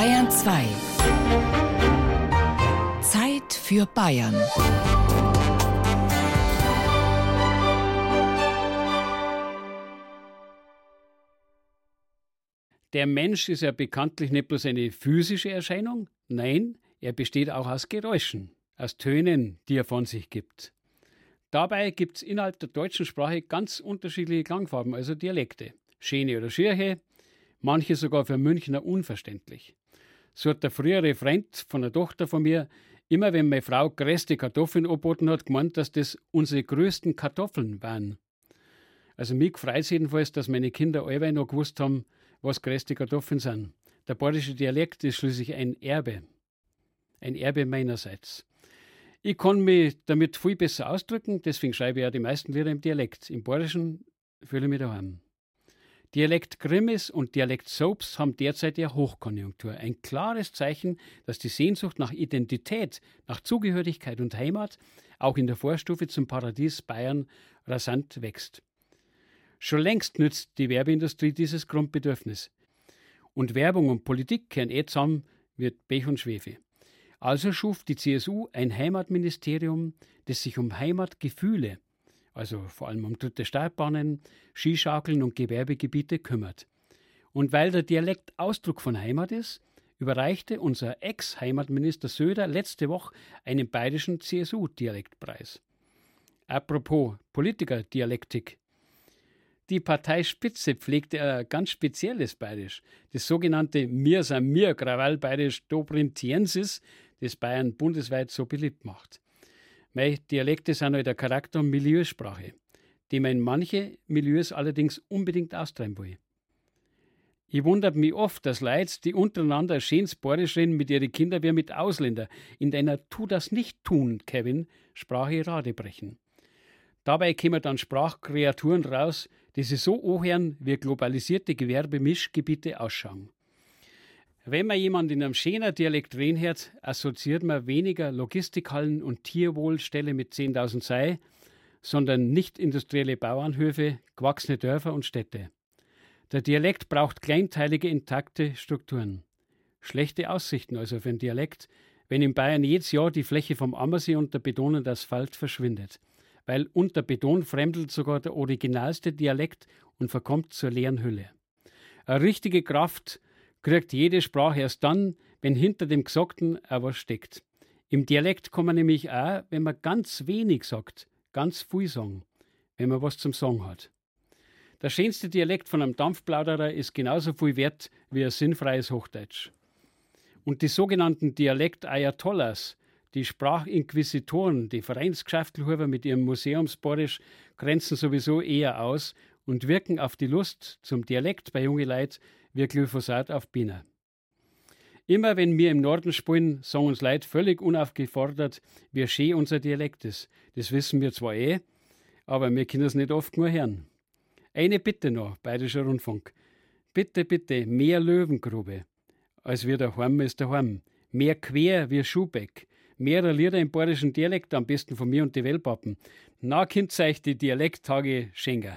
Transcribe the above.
Bayern 2. Zeit für Bayern. Der Mensch ist ja bekanntlich nicht bloß eine physische Erscheinung, nein, er besteht auch aus Geräuschen, aus Tönen, die er von sich gibt. Dabei gibt es innerhalb der deutschen Sprache ganz unterschiedliche Klangfarben, also Dialekte. Schöne oder Schirche, manche sogar für Münchner unverständlich. So hat der frühere Freund von der Tochter von mir immer, wenn meine Frau größte Kartoffeln angeboten hat, gemeint, dass das unsere größten Kartoffeln waren. Also mich freut es jedenfalls, dass meine Kinder alle noch gewusst haben, was größte Kartoffeln sind. Der bayerische Dialekt ist schließlich ein Erbe. Ein Erbe meinerseits. Ich kann mich damit viel besser ausdrücken, deswegen schreibe ich ja die meisten Lieder im Dialekt. Im Bayerischen fühle ich mich daheim. Dialekt Grimmis und Dialekt Soaps haben derzeit ja Hochkonjunktur. Ein klares Zeichen, dass die Sehnsucht nach Identität, nach Zugehörigkeit und Heimat auch in der Vorstufe zum Paradies Bayern rasant wächst. Schon längst nützt die Werbeindustrie dieses Grundbedürfnis. Und Werbung und Politik kehren eh zusammen, wird Pech und Schwefel. Also schuf die CSU ein Heimatministerium, das sich um Heimatgefühle, also vor allem um dritte Startbahnen, Skischaukeln und Gewerbegebiete kümmert. Und weil der Dialekt Ausdruck von Heimat ist, überreichte unser Ex-Heimatminister Söder letzte Woche einen bayerischen CSU-Dialektpreis. Apropos Politikerdialektik. Die Parteispitze pflegte ein ganz spezielles Bayerisch, das sogenannte Mir san mir Krawall Bayerisch Dobrintiensis, das Bayern bundesweit so beliebt macht. Meine Dialekte sind halt der Charakter- und Milieusprache, die man in manche Milieus allerdings unbedingt austreiben will. Ich wundert mich oft, dass Leute, die untereinander schönes Bayerisch reden mit ihren Kindern wie mit Ausländern, in deiner Tu das nicht tun, Kevin, Sprache Rade brechen. Dabei kommen dann Sprachkreaturen raus, die sich so anhören, wie globalisierte Gewerbemischgebiete ausschauen. Wenn man jemand in einem schönen Dialekt reden hört, assoziiert man weniger Logistikhallen und Tierwohlställe mit 10.000 Sei, sondern nicht industrielle Bauernhöfe, gewachsene Dörfer und Städte. Der Dialekt braucht kleinteilige, intakte Strukturen. Schlechte Aussichten also für den Dialekt, wenn in Bayern jedes Jahr die Fläche vom Ammersee unter Beton und Asphalt verschwindet. Weil unter Beton fremdelt sogar der originalste Dialekt und verkommt zur leeren Hülle. Eine richtige Kraft kriegt jede Sprache erst dann, wenn hinter dem Gesagten auch was steckt. Im Dialekt kann man nämlich auch, wenn man ganz wenig sagt, ganz viel sagen, wenn man was zum Sagen hat. Der schönste Dialekt von einem Dampfplauderer ist genauso viel wert wie ein sinnfreies Hochdeutsch. Und die sogenannten Dialekt-Ayatollahs, die Sprachinquisitoren, die Vereinsgeschäftelhuber mit ihrem Museumsborisch, grenzen sowieso eher aus und wirken auf die Lust zum Dialekt bei jungen Leuten wie Glyphosat auf Bienen. Immer wenn wir im Norden spielen, sagen uns Leute völlig unaufgefordert, wie schön unser Dialekt ist. Das wissen wir zwar eh, aber wir können es nicht oft nur hören. Eine Bitte noch, Bayerischer Rundfunk. Bitte, bitte, mehr Löwengrube, als wir daheim ist daheim. Mehr quer wie Schubeck. Mehr Lieder im bayerischen Dialekt, am besten von mir und die Wellpappen. Na, Kind euch die Dialekttage schenken.